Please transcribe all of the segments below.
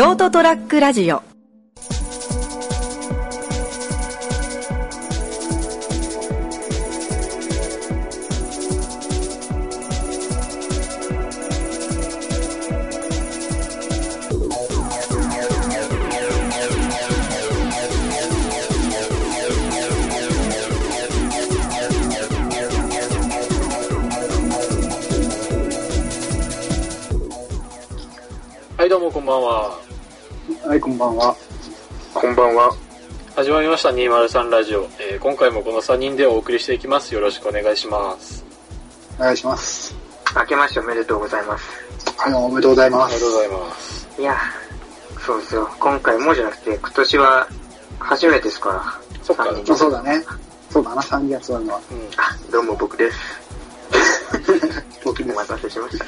ショートトラックラジオはい、どうもこんばんは。はい、こんばんは。こんばんは。始まりました203ラジオ、えー今回もこの3人でお送りしていきます。よろしくお願いします。お願いします。明けましておめでとうございます。はい、おめでとうございあます。りがとうございます。いや、そうですよ。今回もじゃなくて、今年は初めてですから。そっか三人あそうだね。そうだな、3月はのは。うん。あ、どうも僕です。しまし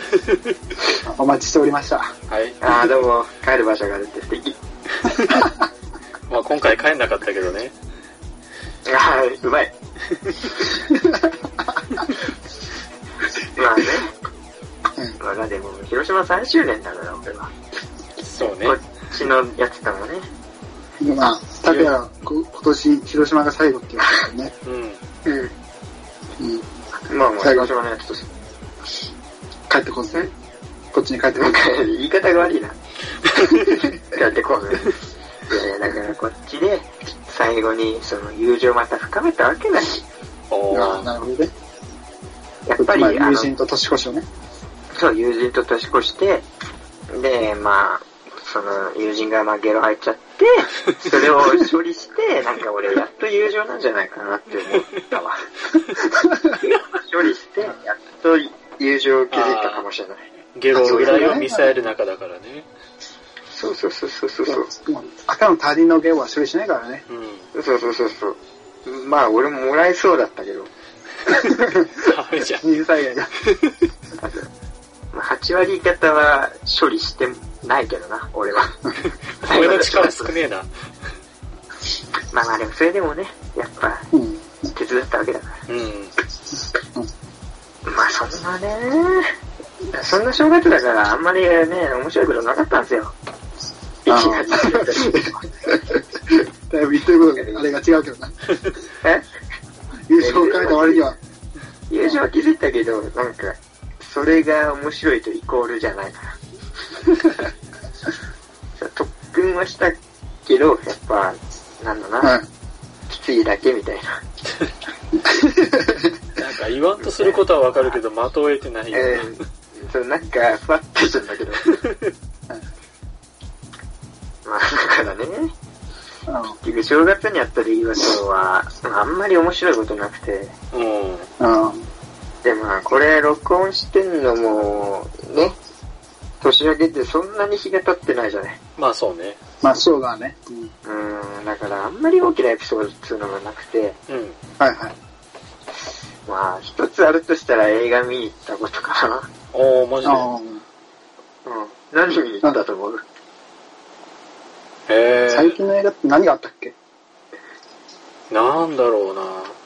お待ちしておりました。はい。た。あー、どうも。帰る場所があるって素敵。まあ今回帰んなかったけどね。はい、うまい。まあね。うん。まあでも、広島3周年だから、俺は。そうねこ。っちのやつかもね。でまあ、たくや、こ今年、広島が最後って言われたね。うん。うん。うん。まあまあ、のやつと帰ってこずね。こっちに帰ってこず。か言い方が悪いな。やってこうぜ。いやいや、だからこっちで、最後にその友情また深めたわけだし。おああ、ー。なるほどね。やっぱり、友人と年越しをね。そう、友人と年越して、で、まあ、その、友人がまあゲロ入っちゃって、それを処理して、なんか俺、やっと友情なんじゃないかなって思ったわ。処理して、やっと友情を築もしれない。ゲロぐらいをミサイル中だからね。そうそうそうそうそうそう。赤の他人の芸は処理しないからね。うん。そうそうそうそう。まあ、俺ももらえそうだったけど、ダメじゃん。水災害が。まあ、8割方は処理してないけどな、俺は。声の力少ねえな。まあまあでもそれでもね、やっぱうん。手伝ったわけだかうん。ら。まあそんなね、そんな正月だからあんまりね、面白いことなかったんですよ。1あ月だいぶ言ってることが、あれが違うけどな。え？優勝を変えた割には。友情は気づいたけど、なんか、それが面白いとイコールじゃないから。そ う特訓はしたけど、やっぱ、なんだな、はい。きついだけみたいな。なんか言わんとすることはわかるけど、的を得てないよえな。ー、そう、なんか、ふわっとしたんだけど。まあ、だからね、あ結局正月にやった出来事は、あんまり面白いことなくて、うん。あ。でまあ、これ録音してんのも、ね、年明けってそんなに日が経ってないじゃない。まあそうね。まあ、そうだね。うん。うーん、だからあんまり大きなエピソードっていうのがなくて、うん。はいはい。まあ、一つあるとしたら映画見に行ったことかな。おー、マジで。ああ。うん。何見に行ったと思う？へ最近の映画って何があったっけ？ー。なんだろうな。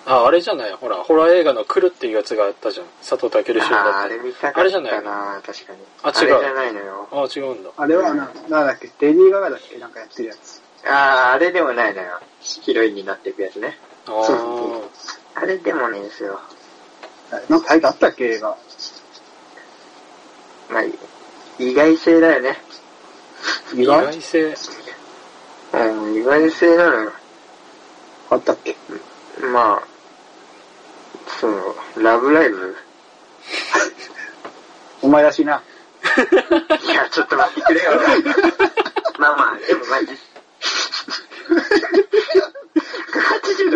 あ、あれじゃないほら、ホラー映画の来るっていうやつがあったじゃん。佐藤健主演ああ、だっあれ見たかっあれじゃないたな確かに。あ違うあれじゃないのよ。た。あ、違うんだ。あれはな、なんだっけ？レディー・ガガだっけ？なんかやってるやつ。ああ、あれでもないのよ。ヒロインになっていくやつね。あそうー。あれでもねえんですよ。なんかタイトルあったっけ？映画。まあ、意外性だよね。意外性？うん、意外性なのよ。あったっけ？まあ、その、ラブライブ？お前らしいな。いや、ちょっと待ってくれよ。まあまあ、でもマジ。80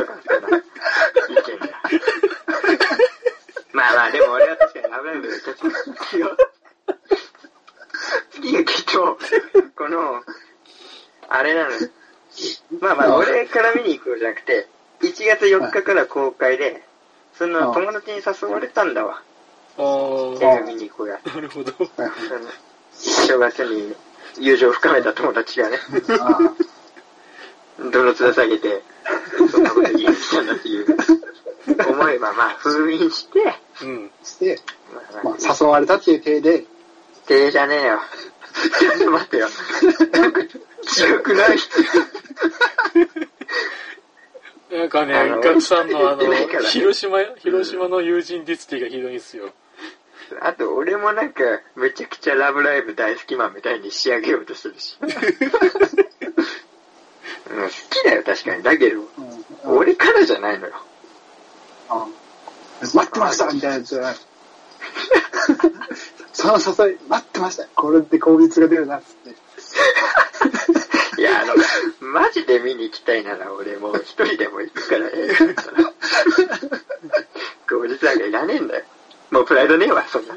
じゃなくて、1月4日から公開で、その友達に誘われたんだわ。あ映ー。画見に行こうや。なるほど。正月に友情を深めた友達がね、あどの面下げて、そんなこと言い出したんだっていう思えば、まあ、封印して、うん。して、まあ、まあ、誘われたっていう体で、手じゃねえよ。ちょっと待ってよ。なんか、違くないかねあの、ガクさんのあの広島、広島の友人ディスりがひどいんですよ。あと、俺もなんか、めちゃくちゃラブライブ大好きマンみたいに仕上げようとしてるし。うん、好きだよ、確かに。だけど、うん俺からじゃないのよ。うん待ってましたみたいなやつじゃない。その誘い、待ってました。これで効率が出るな、っつって。マジで見に行きたいなら俺もう一人でも行くから映画だったら。後日なんかいらねえんだよ。もうプライドねえわ、そんな。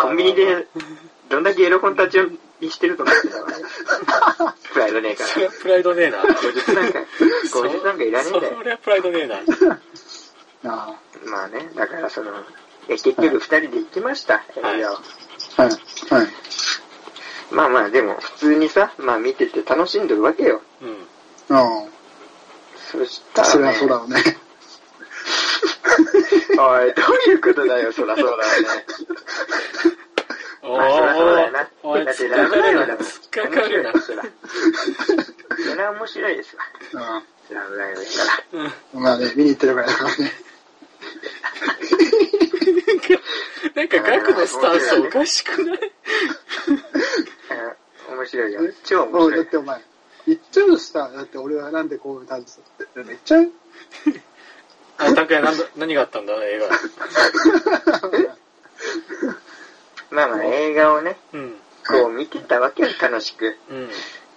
コンビニで、どんだけエロ本立ち読みしてると思ってたわ。プライドねえかそれはプライドねえな。ら。後日なんか、後日なんかいらねえんだよそ。れはプライドねえな。あまあね、だからその、結局二人で行きました、映画はい。はい。まあまあ、でも普通にさ、まあ見てて楽しんでるわけよ。うん。うん。そしたら、ね、それはそうだろうね。おい、どういうことだよ、そらそうだよね。おまあ、そらそうだよな。ー、おい、だって。ラブライブだもん。突っかかるな。そら。それは面白いですわ。ラブライブですから。うん。うん。まあね、見に行ってるからだからね。なんか、ガクのスタンスおかしくない？うん面白いよ。超もう面白い。だってお前、言っちゃうとしただって俺はなんでこういうタンスって。言っちゃう あ、拓也、何があったんだ、映画。まあまあ、映画をね、うん。こう見てたわけよ、楽しく。うん。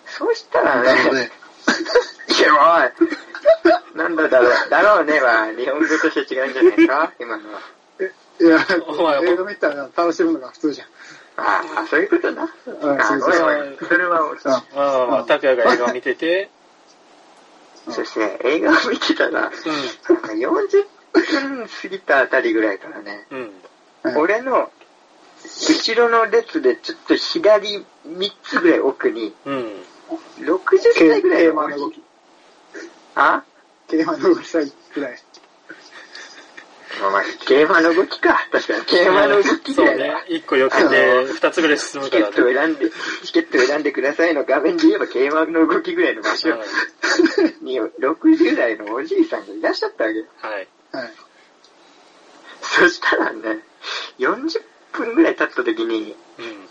そうしたらね、なので、いや、おい、なんだだろう、だろうねは、日本語として違うんじゃないか今のは。いや、お前映画見たら楽しむのが普通じゃん。ああ、そういうことな。うん。あ、そうそうごめんごめん。それは、うん。まあまあまあ、拓也が映画を見てて、そして映画を見てたら、なんか40分過ぎたあたりぐらいからね、俺の後ろの列でちょっと左3つぐらい奥に、うん。60歳ぐらい競の。あ？競馬の動きさぐらい。まあまあ、競馬の動きか。確かに、競馬の動きそうね。一個避けて、二つぐらい進むからチケッ。トを選んで、チケットを選んでくださいの画面で言えば競馬の動きぐらいの場所に60代のおじいさんがいらっしゃったわけ。はい。はい。そしたらね、40分ぐらい経った時に、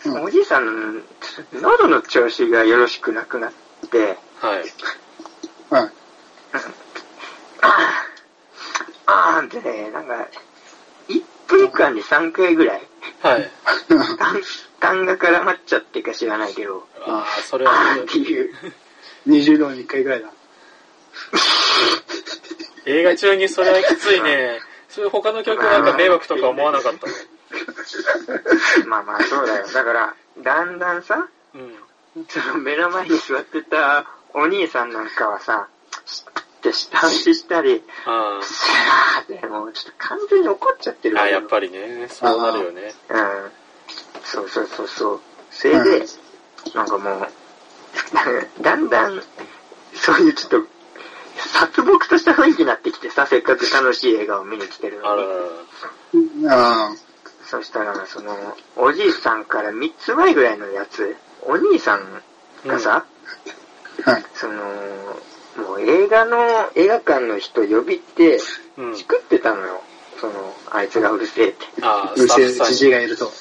うん。おじいさん、喉の調子がよろしくなくなって、はい。あーあーってね、なんか、1分間に3回ぐらい、はい。痰痰が絡まっちゃってか知らないけど、ああ、それあはーっていう、20度に1回ぐらいだ。映画中にそれはきついね。そういう他の曲なんか迷惑とか思わなかったのまあまあそうだよ。だから、だんだんさ、うん。その目の前に座ってたお兄さんなんかはさ、って下打ちしたり、あスラーってもうちょっと完全に怒っちゃってるあ。やっぱりね、そうなるよね。うん。そうそうそうそう。それで、なんかもう、だんだん、そういうちょっと、殺戮とした雰囲気になってきてさ、せっかく楽しい映画を見に来てるのに。らああ。そしたら、その、おじいさんから3つ前ぐらいのやつ、お兄さんがさ、はい。その、もう映画の、映画館の人呼びって、うん。チクってたのよ。その、あいつがうるせえって。ああ、うるせえじ。じいがいると。うん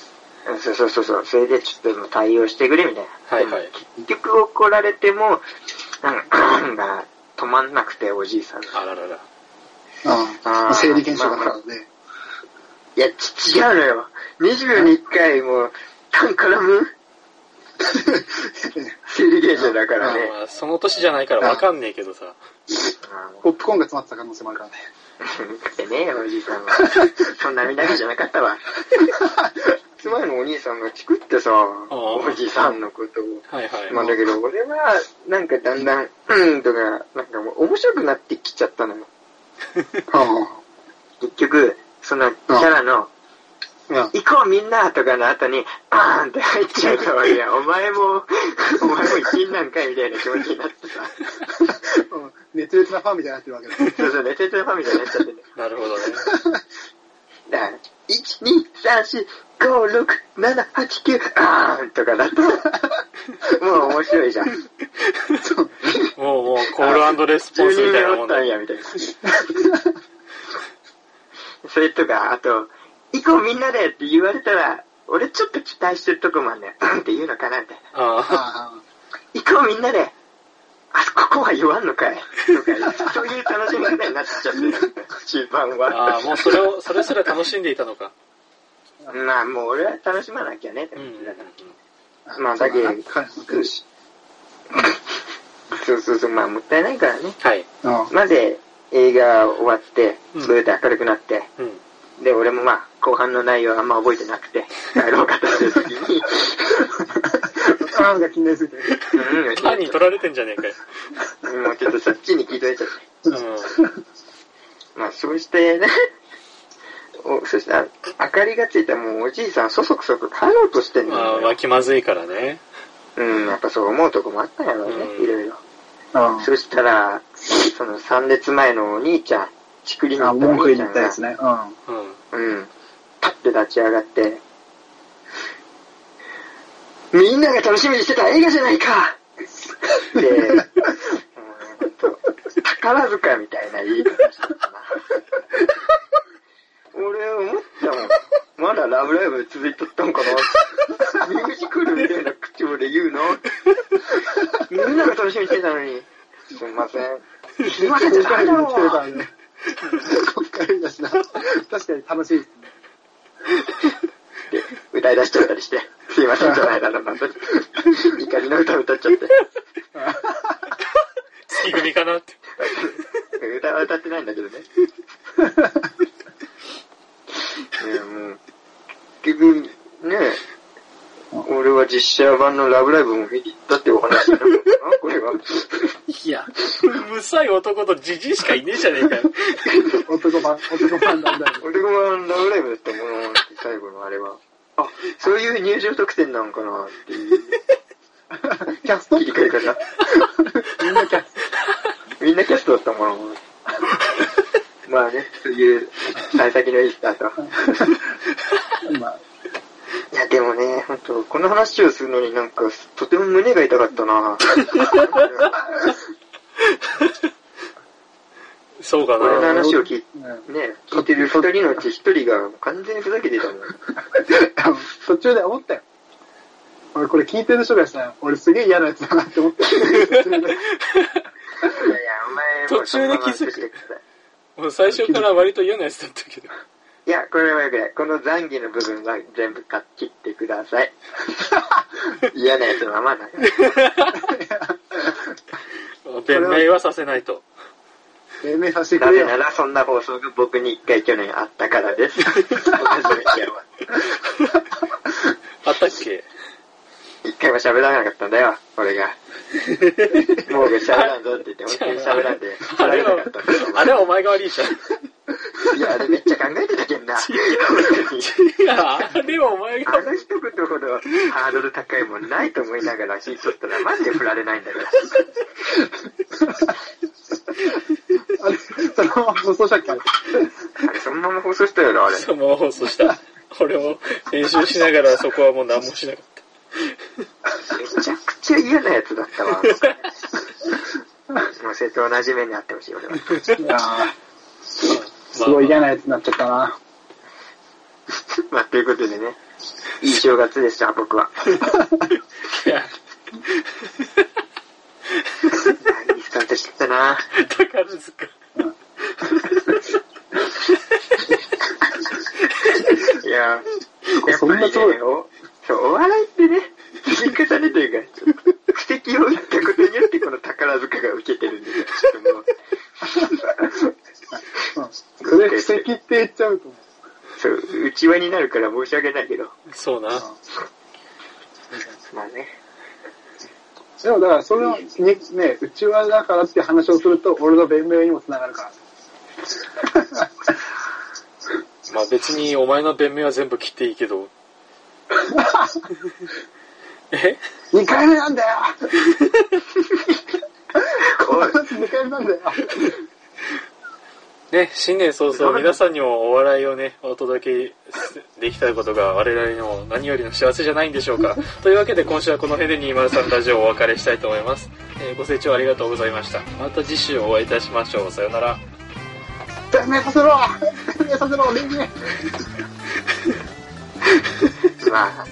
そうそうそうそう。それでちょっともう対応してくれみたいな。はいはいでも結局怒られても、なんか、が止まんなくて、おじいさんが。あららら。ああ。生理現象だからね。いや、ち違うのよ。20に1回もう、タン絡む 生理現象だからね。まあ、その年じゃないからわかんねえけどさ。あポップコーンが詰まってた可能性もあるからね。ーねえよ、おじいさんは。そんな見だけじゃなかったわ。妻のお兄さんがチクってさ、おじさんのことを。はいはい。まあだけど、俺は、なんかだんだん、うんとか、なんかもう面白くなってきちゃったのよ。あ結局、そのキャラの、行こうみんなとかの後に、バーンって入っちゃうから、いや、お前も、お前も一員なんかいみたいな気持ちになってさ。う ん熱烈なファンみたいになってるわけだ。そうそう、寝ててファミリーになっちゃってて。なるほどね。だから、1、2、3、4、5、6、7、8、9、あーんとかだと、もう面白いじゃん。もうもうコールレスポンスみたいなもんだ10人目おったんや、みたいな。それとか、あと、行こうみんなでって言われたら、俺ちょっと期待してるとこもあんねん。うんって言うのかなみたいな。ああ行こうみんなで。あ、ここは言わんのかいとか、そういう楽しみ方になっちゃってる。中盤あ、あは。あ、もうそれを、それすら楽しんでいたのか。まあ、もう俺は楽しまなきゃねうんだから。あ。まあだけどそう。そうそうそう、まあもったいないからね。はい。うん。まず映画終わって、うんブーって明るくなって、うん。で、俺もまあ、後半の内容あんま覚えてなくて、帰ろうかとしてる時に、なんか気になりすぎて。うん、うん、単に取られてんじゃねえかよ。もうちょっとそっちに聞いといちゃって。うん。まあ、そうしてね、おそしたら、明かりがついたもうおじいさん、そそくそく帰ろうとしてんのまあ、よ。わきまずいからね。うん、やっぱそう思うとこもあったんやろうね、うんいろいろ。うん。そしたら、その3列前のお兄ちゃん、竹林にあ、行った文句言お兄ちゃんが、ったやつね。うん。うん。うん、パッて立ち上がって、みんなが楽しみにしてた映画じゃないかで、うんほんと宝塚みたいな言い方したかな。俺思ったもん。まだラブライブ続いとったんかなミュージカルみたいな口調で言うのみんなが楽しみにしてたのに。すんません。すいませんじゃないだろ来てるからね。今回だしな。確かに楽しいですね。歌い出しちゃったりして、すいませんじゃないだろうなと。怒りの歌歌っちゃって。月組かなって。歌は歌ってないんだけどね。いや、もう、結局、ね俺は実写版のラブライブも見に行ったってお話なのかなこれは。いや、むさい男とじじいしかいねえじゃねえかよ。男版、男版なんだよ。俺がラブライブだったものって最後のあれは。あ、そういう入場特典なのかなっていうキャスト切り替え方。みんなキャスみんなキャストだったもの。まあね、そういう、幸先のいいスタート。ト。今、いや、でもね、本当この話をするのになんか、とても胸が痛かったな そうか俺のな。話を聞いねね、聞いてる二人のうち一人が完全にふざけてたもん。い途中で思ったよ。俺これ聞いてる人がさ、俺すげえ嫌なやつだなって思って。やいや、お前も途中で気づくもう最初から割と嫌なやつだったけど。いや、これはよくない。この懺悔の部分は全部切ってください。嫌なやつのままだから。弁明はさせないと。命名させてくなれよ。ぜならそんな放送が僕に一回去年あったからです。あったっけ？一回も喋らなかったんだよ、俺が。もう喋らんぞって言って、本当に喋らんで、あれは喋らなかったあれはお前が悪いじゃん。いや、あれめっちゃ考えてたけんな。いや、あれはお前があの一言ほどハードル高いもんないと思いながら聞いとったらマジで振られないんだから。あれ、そのまま放送したっけ？あれそのまま放送したよな、あれ。そのまま放送した。俺も編集しながらそこはもう何もしなかっめちゃくちゃ嫌なやつだったわ。もう瀬戸同じ目にあってほしい、俺は。すごい嫌なやつになっちゃったな。まあ、ということでね、いい正月でした、僕は。いや、いいスタートしてたな。宝塚。いや、やっそぱりねんなすごい、おそう、お笑いってね、積み重ねというか、ちょっと布石を打ったことによってこの宝塚が受けてるんで、ちょっともう、うん。それ布石って言っちゃうと思う。そう、内輪になるから申し訳ないけど、そうな。まあね。でもだから、それをね、ね、うちわだからって話をすると、俺の弁明にもつながるから。まあ別にお前の弁明は全部切っていいけど。え？2回目なんだよ おい、!2 回目なんだよね、新年早々 皆さんにもお笑いをね、お届けできたことが我々の何よりの幸せじゃないんでしょうか。というわけで今週はこの辺で203ラジオをお別れしたいと思います。えーご清聴ありがとうございました。また次週お会いいたしましょう。さよなら。させろ させろまあ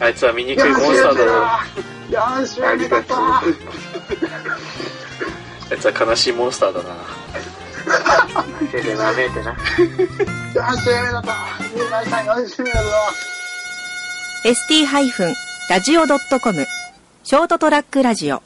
な。あいつは醜いモンスターだろ。あ4週ありがとう。目だったいつは悲しいモンスターだな。手で舐めてな。4週目だった皆さん4週目だぞ ST-radio.com ショートトラックラジオ